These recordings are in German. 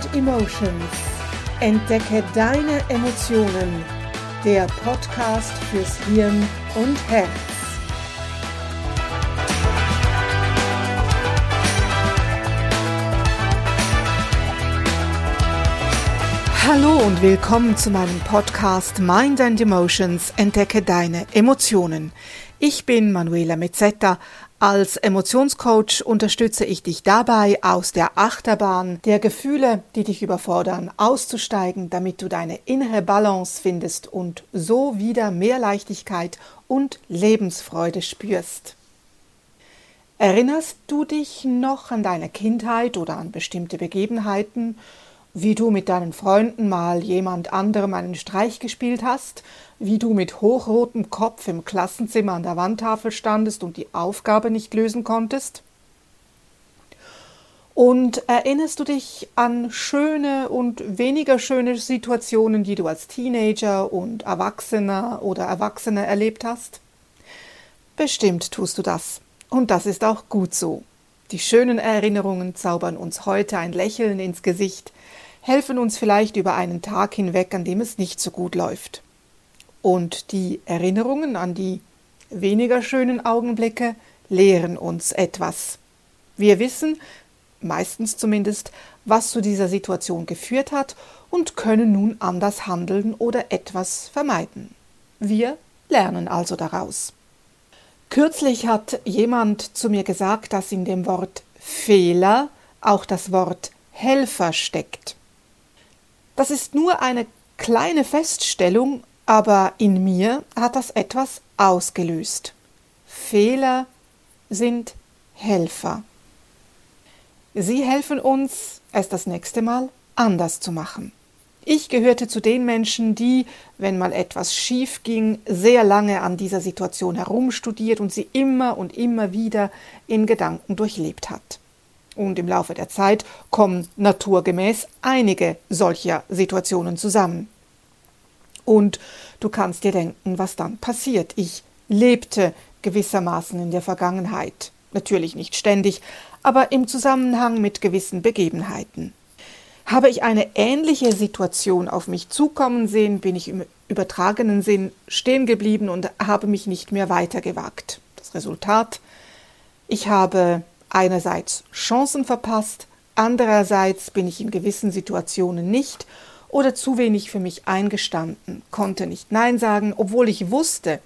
and Emotions. Entdecke deine Emotionen. Der Podcast fürs Hirn und Herz. Hallo und willkommen zu meinem Podcast Mind and Emotions. Entdecke deine Emotionen. Ich bin Manuela Mezzetta, als Emotionscoach unterstütze ich dich dabei, aus der Achterbahn der Gefühle, die dich überfordern, auszusteigen, damit du deine innere Balance findest und so wieder mehr Leichtigkeit und Lebensfreude spürst. Erinnerst du dich noch an deine Kindheit oder an bestimmte Begebenheiten, wie du mit deinen Freunden mal jemand anderem einen Streich gespielt hast, wie du mit hochrotem Kopf im Klassenzimmer an der Wandtafel standest und die Aufgabe nicht lösen konntest? Und erinnerst du dich an schöne und weniger schöne Situationen, die du als Teenager und Erwachsener oder Erwachsene erlebt hast? Bestimmt tust du das. Und das ist auch gut so. Die schönen Erinnerungen zaubern uns heute ein Lächeln ins Gesicht, helfen uns vielleicht über einen Tag hinweg, an dem es nicht so gut läuft. Und die Erinnerungen an die weniger schönen Augenblicke lehren uns etwas. Wir wissen, meistens zumindest, was zu dieser Situation geführt hat und können nun anders handeln oder etwas vermeiden. Wir lernen also daraus. Kürzlich hat jemand zu mir gesagt, dass in dem Wort Fehler auch das Wort Helfer steckt. Das ist nur eine kleine Feststellung, aber in mir hat das etwas ausgelöst. Fehler sind Helfer. Sie helfen uns, es das nächste Mal anders zu machen. Ich gehörte zu den Menschen, die, wenn mal etwas schief ging, sehr lange an dieser Situation herumstudiert und sie immer und immer wieder in Gedanken durchlebt hat. Und im Laufe der Zeit kommen naturgemäß einige solcher Situationen zusammen. Und du kannst dir denken, was dann passiert. Ich lebte gewissermaßen in der Vergangenheit. Natürlich nicht ständig, aber im Zusammenhang mit gewissen Begebenheiten. Habe ich eine ähnliche Situation auf mich zukommen sehen, bin ich im übertragenen Sinn stehen geblieben und habe mich nicht mehr weitergewagt. Das Resultat? Ich habe einerseits Chancen verpasst, andererseits bin ich in gewissen Situationen nicht oder zu wenig für mich eingestanden, konnte nicht Nein sagen, obwohl ich wusste,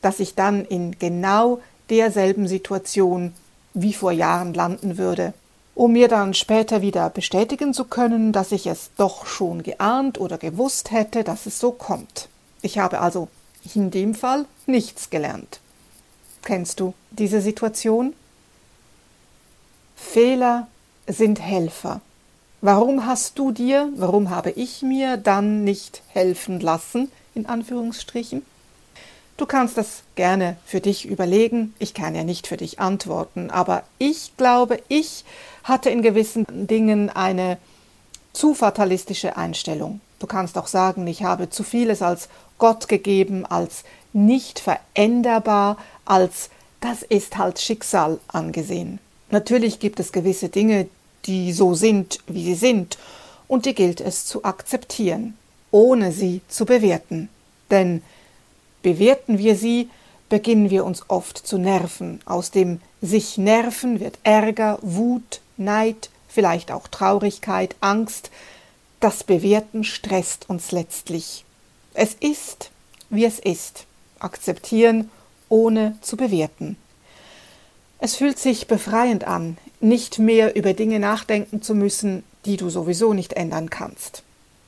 dass ich dann in genau derselben Situation wie vor Jahren landen würde, um mir dann später wieder bestätigen zu können, dass ich es doch schon geahnt oder gewusst hätte, dass es so kommt. Ich habe also in dem Fall nichts gelernt. Kennst du diese Situation? Fehler sind Helfer. Warum hast du dir, warum habe ich mir dann nicht helfen lassen, in Anführungsstrichen? Du kannst das gerne für dich überlegen, ich kann ja nicht für dich antworten, aber ich glaube, ich hatte in gewissen Dingen eine zu fatalistische Einstellung. Du kannst auch sagen, ich habe zu vieles als Gott gegeben, als nicht veränderbar, als das ist halt Schicksal angesehen. Natürlich gibt es gewisse Dinge, die so sind, wie sie sind, und die gilt es zu akzeptieren, ohne sie zu bewerten. Denn bewerten wir sie, beginnen wir uns oft zu nerven. Aus dem sich nerven wird Ärger, Wut, Neid, vielleicht auch Traurigkeit, Angst. Das Bewerten stresst uns letztlich. Es ist, wie es ist. Akzeptieren, ohne zu bewerten. Es fühlt sich befreiend an, nicht mehr über Dinge nachdenken zu müssen, die du sowieso nicht ändern kannst.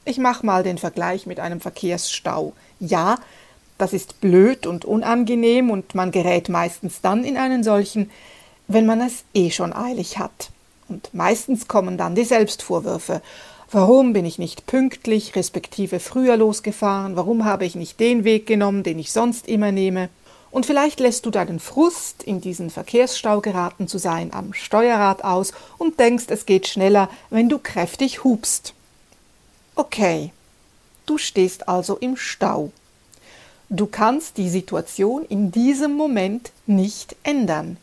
Ich mache mal den Vergleich mit einem Verkehrsstau. Ja, das ist blöd und unangenehm und man gerät meistens dann in einen solchen, wenn man es eh schon eilig hat. Und meistens kommen dann die Selbstvorwürfe. Warum bin ich nicht pünktlich, respektive früher losgefahren? Warum habe ich nicht den Weg genommen, den ich sonst immer nehme? Und vielleicht lässt du deinen Frust, in diesen Verkehrsstau geraten zu sein, am Steuerrad aus und denkst, es geht schneller, wenn du kräftig hupst. Okay, du stehst also im Stau. Du kannst die Situation in diesem Moment nicht ändern.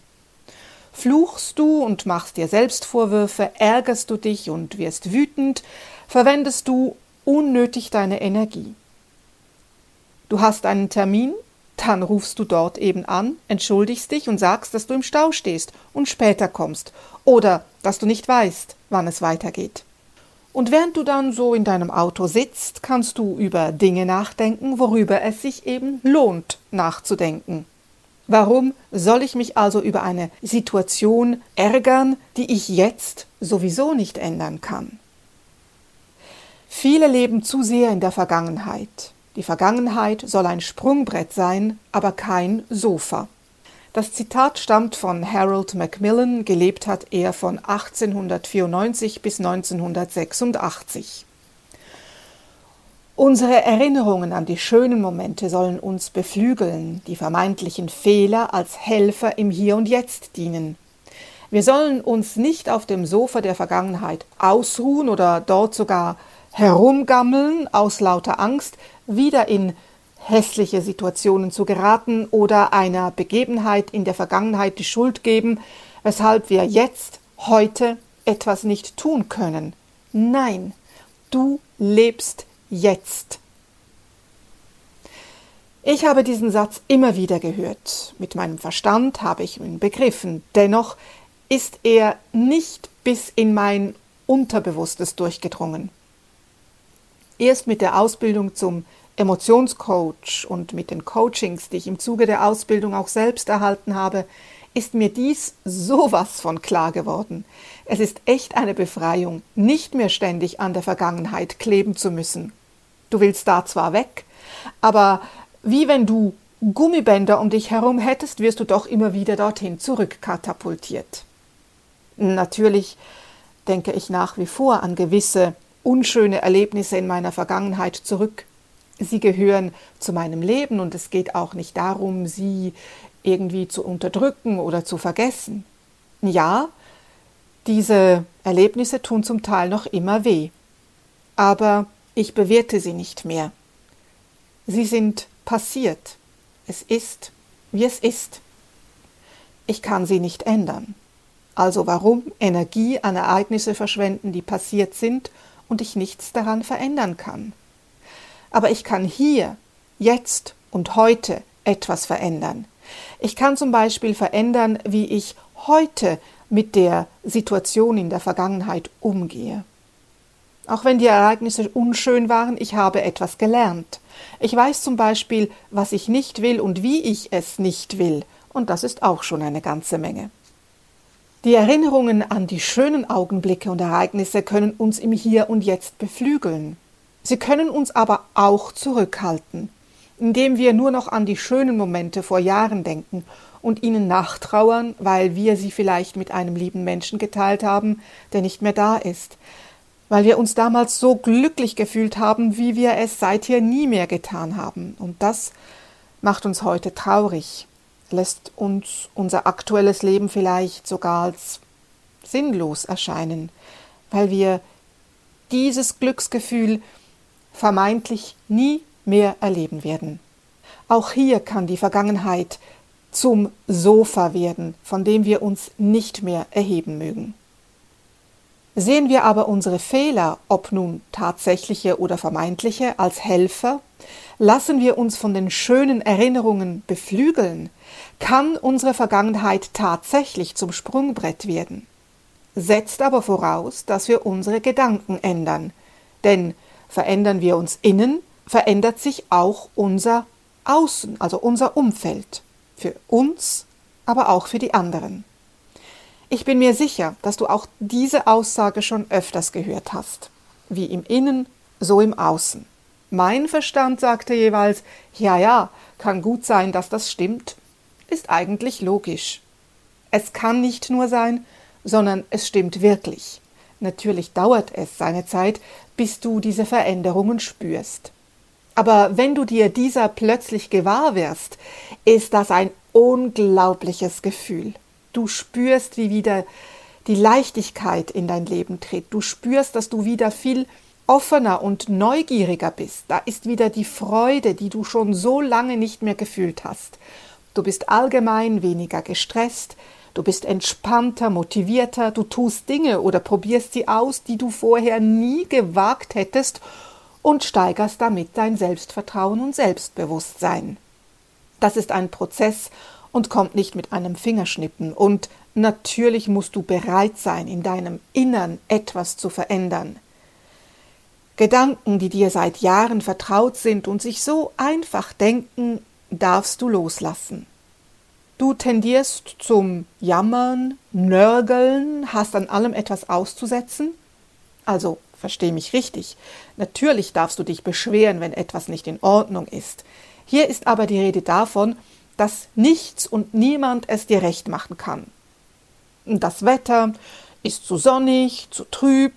Fluchst du und machst dir Selbstvorwürfe, ärgerst du dich und wirst wütend, verwendest du unnötig deine Energie. Du hast einen Termin, dann rufst du dort eben an, entschuldigst dich und sagst, dass du im Stau stehst und später kommst oder dass du nicht weißt, wann es weitergeht. Und während du dann so in deinem Auto sitzt, kannst du über Dinge nachdenken, worüber es sich eben lohnt nachzudenken. Warum soll ich mich also über eine Situation ärgern, die ich jetzt sowieso nicht ändern kann? Viele leben zu sehr in der Vergangenheit. Die Vergangenheit soll ein Sprungbrett sein, aber kein Sofa. Das Zitat stammt von Harold Macmillan, gelebt hat er von 1894 bis 1986. Unsere Erinnerungen an die schönen Momente sollen uns beflügeln, die vermeintlichen Fehler als Helfer im Hier und Jetzt dienen. Wir sollen uns nicht auf dem Sofa der Vergangenheit ausruhen oder dort sogar herumgammeln aus lauter Angst, wieder in hässliche Situationen zu geraten oder einer Begebenheit in der Vergangenheit die Schuld geben, weshalb wir jetzt, heute etwas nicht tun können. Nein, du lebst jetzt. Ich habe diesen Satz immer wieder gehört. Mit meinem Verstand habe ich ihn begriffen. Dennoch ist er nicht bis in mein Unterbewusstes durchgedrungen. Erst mit der Ausbildung zum Emotionscoach und mit den Coachings, die ich im Zuge der Ausbildung auch selbst erhalten habe, ist mir dies sowas von klar geworden. Es ist echt eine Befreiung, nicht mehr ständig an der Vergangenheit kleben zu müssen. Du willst da zwar weg, aber wie wenn du Gummibänder um dich herum hättest, wirst du doch immer wieder dorthin zurückkatapultiert. Natürlich denke ich nach wie vor an gewisse unschöne Erlebnisse in meiner Vergangenheit zurück, sie gehören zu meinem Leben und es geht auch nicht darum, sie irgendwie zu unterdrücken oder zu vergessen. Ja, diese Erlebnisse tun zum Teil noch immer weh, aber ich bewerte sie nicht mehr. Sie sind passiert. Es ist, wie es ist. Ich kann sie nicht ändern. Also warum Energie an Ereignisse verschwenden, die passiert sind und ich nichts daran verändern kann? aber ich kann hier, jetzt und heute etwas verändern. Ich kann zum Beispiel verändern, wie ich heute mit der Situation in der Vergangenheit umgehe. Auch wenn die Ereignisse unschön waren, ich habe etwas gelernt. Ich weiß zum Beispiel, was ich nicht will und wie ich es nicht will, und das ist auch schon eine ganze Menge. Die Erinnerungen an die schönen Augenblicke und Ereignisse können uns im Hier und Jetzt beflügeln. Sie können uns aber auch zurückhalten, indem wir nur noch an die schönen Momente vor Jahren denken und ihnen nachtrauern, weil wir sie vielleicht mit einem lieben Menschen geteilt haben, der nicht mehr da ist, weil wir uns damals so glücklich gefühlt haben, wie wir es seither nie mehr getan haben. Und das macht uns heute traurig, lässt uns unser aktuelles Leben vielleicht sogar als sinnlos erscheinen, weil wir dieses Glücksgefühl vermeintlich nie mehr erleben werden. Auch hier kann die Vergangenheit zum Sofa werden, von dem wir uns nicht mehr erheben mögen. Sehen wir aber unsere Fehler, ob nun tatsächliche oder vermeintliche, als Helfer, lassen wir uns von den schönen Erinnerungen beflügeln, kann unsere Vergangenheit tatsächlich zum Sprungbrett werden. Setzt aber voraus, dass wir unsere Gedanken ändern, denn Verändern wir uns innen, verändert sich auch unser Außen, also unser Umfeld. Für uns, aber auch für die anderen. Ich bin mir sicher, dass du auch diese Aussage schon öfters gehört hast. Wie im Innen, so im Außen. Mein Verstand sagte jeweils, ja, ja, kann gut sein, dass das stimmt, ist eigentlich logisch. Es kann nicht nur sein, sondern es stimmt wirklich. Natürlich dauert es seine Zeit, bis du diese Veränderungen spürst. Aber wenn du dir dieser plötzlich gewahr wirst, ist das ein unglaubliches Gefühl. Du spürst, wie wieder die Leichtigkeit in dein Leben tritt. Du spürst, dass du wieder viel offener und neugieriger bist. Da ist wieder die Freude, die du schon so lange nicht mehr gefühlt hast. Du bist allgemein weniger gestresst, Du bist entspannter, motivierter, du tust Dinge oder probierst sie aus, die du vorher nie gewagt hättest und steigerst damit dein Selbstvertrauen und Selbstbewusstsein. Das ist ein Prozess und kommt nicht mit einem Fingerschnippen und natürlich musst du bereit sein, in deinem Innern etwas zu verändern. Gedanken, die dir seit Jahren vertraut sind und sich so einfach denken, darfst du loslassen. Du tendierst zum Jammern, Nörgeln, hast an allem etwas auszusetzen? Also, versteh mich richtig. Natürlich darfst du dich beschweren, wenn etwas nicht in Ordnung ist. Hier ist aber die Rede davon, dass nichts und niemand es dir recht machen kann. Das Wetter ist zu sonnig, zu trüb,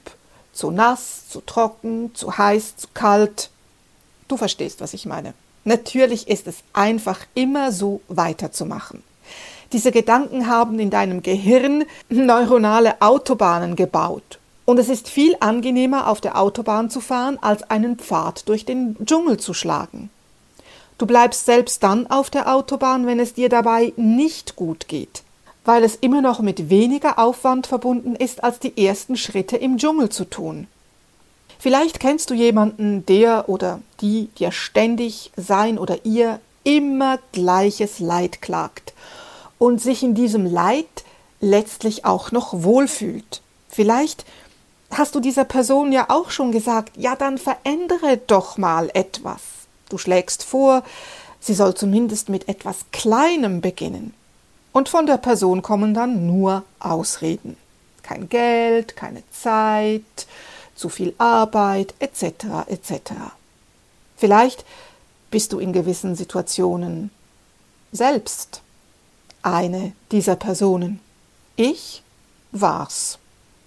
zu nass, zu trocken, zu heiß, zu kalt. Du verstehst, was ich meine. Natürlich ist es einfach immer so weiterzumachen. Diese Gedanken haben in deinem Gehirn neuronale Autobahnen gebaut. Und es ist viel angenehmer, auf der Autobahn zu fahren, als einen Pfad durch den Dschungel zu schlagen. Du bleibst selbst dann auf der Autobahn, wenn es dir dabei nicht gut geht, weil es immer noch mit weniger Aufwand verbunden ist, als die ersten Schritte im Dschungel zu tun. Vielleicht kennst du jemanden, der oder die dir ständig sein oder ihr immer gleiches Leid klagt und sich in diesem Leid letztlich auch noch wohlfühlt. Vielleicht hast du dieser Person ja auch schon gesagt, ja dann verändere doch mal etwas. Du schlägst vor, sie soll zumindest mit etwas Kleinem beginnen. Und von der Person kommen dann nur Ausreden. Kein Geld, keine Zeit, zu viel Arbeit etc. etc. Vielleicht bist du in gewissen Situationen selbst eine dieser Personen. Ich war's,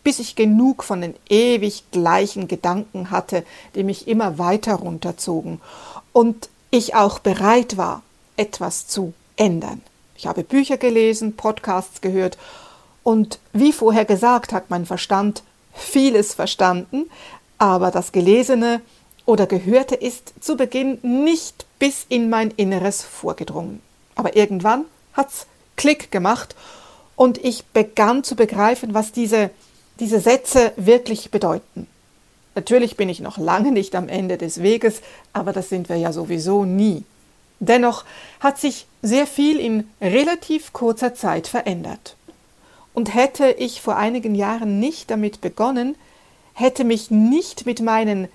bis ich genug von den ewig gleichen Gedanken hatte, die mich immer weiter runterzogen und ich auch bereit war, etwas zu ändern. Ich habe Bücher gelesen, Podcasts gehört und wie vorher gesagt hat mein Verstand vieles verstanden, aber das Gelesene oder Gehörte ist zu Beginn nicht bis in mein Inneres vorgedrungen. Aber irgendwann hat's Klick gemacht und ich begann zu begreifen, was diese, diese Sätze wirklich bedeuten. Natürlich bin ich noch lange nicht am Ende des Weges, aber das sind wir ja sowieso nie. Dennoch hat sich sehr viel in relativ kurzer Zeit verändert. Und hätte ich vor einigen Jahren nicht damit begonnen, hätte mich nicht mit meinen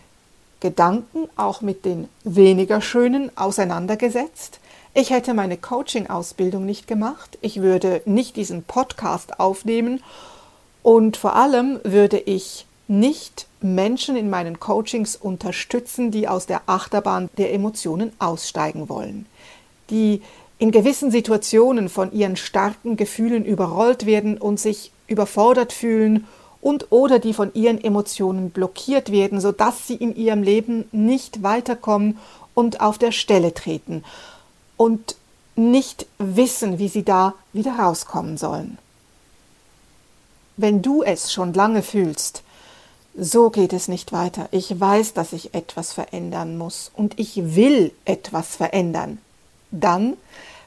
Gedanken, auch mit den weniger schönen, auseinandergesetzt, ich hätte meine Coaching-Ausbildung nicht gemacht, ich würde nicht diesen Podcast aufnehmen und vor allem würde ich nicht Menschen in meinen Coachings unterstützen, die aus der Achterbahn der Emotionen aussteigen wollen, die in gewissen Situationen von ihren starken Gefühlen überrollt werden und sich überfordert fühlen und oder die von ihren Emotionen blockiert werden, sodass sie in ihrem Leben nicht weiterkommen und auf der Stelle treten und nicht wissen, wie sie da wieder rauskommen sollen. Wenn du es schon lange fühlst, so geht es nicht weiter. Ich weiß, dass ich etwas verändern muss und ich will etwas verändern. Dann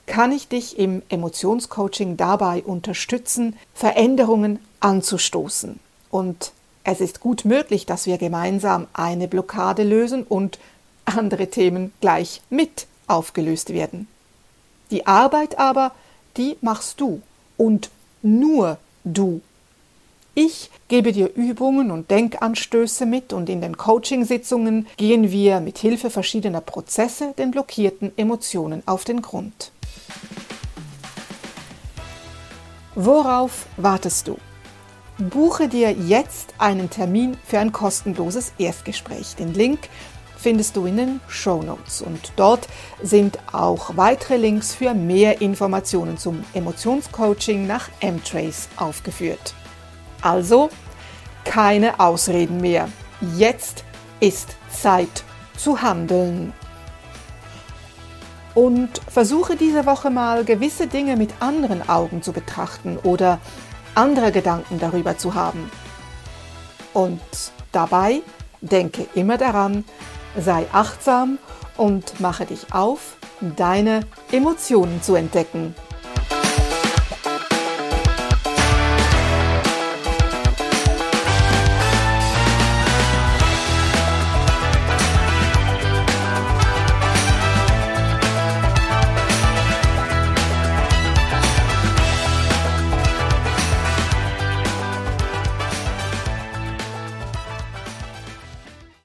kann ich dich im Emotionscoaching dabei unterstützen, Veränderungen anzustoßen. Und es ist gut möglich, dass wir gemeinsam eine Blockade lösen und andere Themen gleich mit aufgelöst werden. Die Arbeit aber, die machst du und nur du. Ich gebe dir Übungen und Denkanstöße mit und in den Coachingsitzungen gehen wir mit Hilfe verschiedener Prozesse den blockierten Emotionen auf den Grund. Worauf wartest du? Buche dir jetzt einen Termin für ein kostenloses Erstgespräch. Den Link findest du in den Show Notes und dort sind auch weitere Links für mehr Informationen zum Emotionscoaching nach M-Trace aufgeführt. Also keine Ausreden mehr. Jetzt ist Zeit zu handeln. Und versuche diese Woche mal gewisse Dinge mit anderen Augen zu betrachten oder andere Gedanken darüber zu haben. Und dabei denke immer daran, sei achtsam und mache dich auf, deine Emotionen zu entdecken.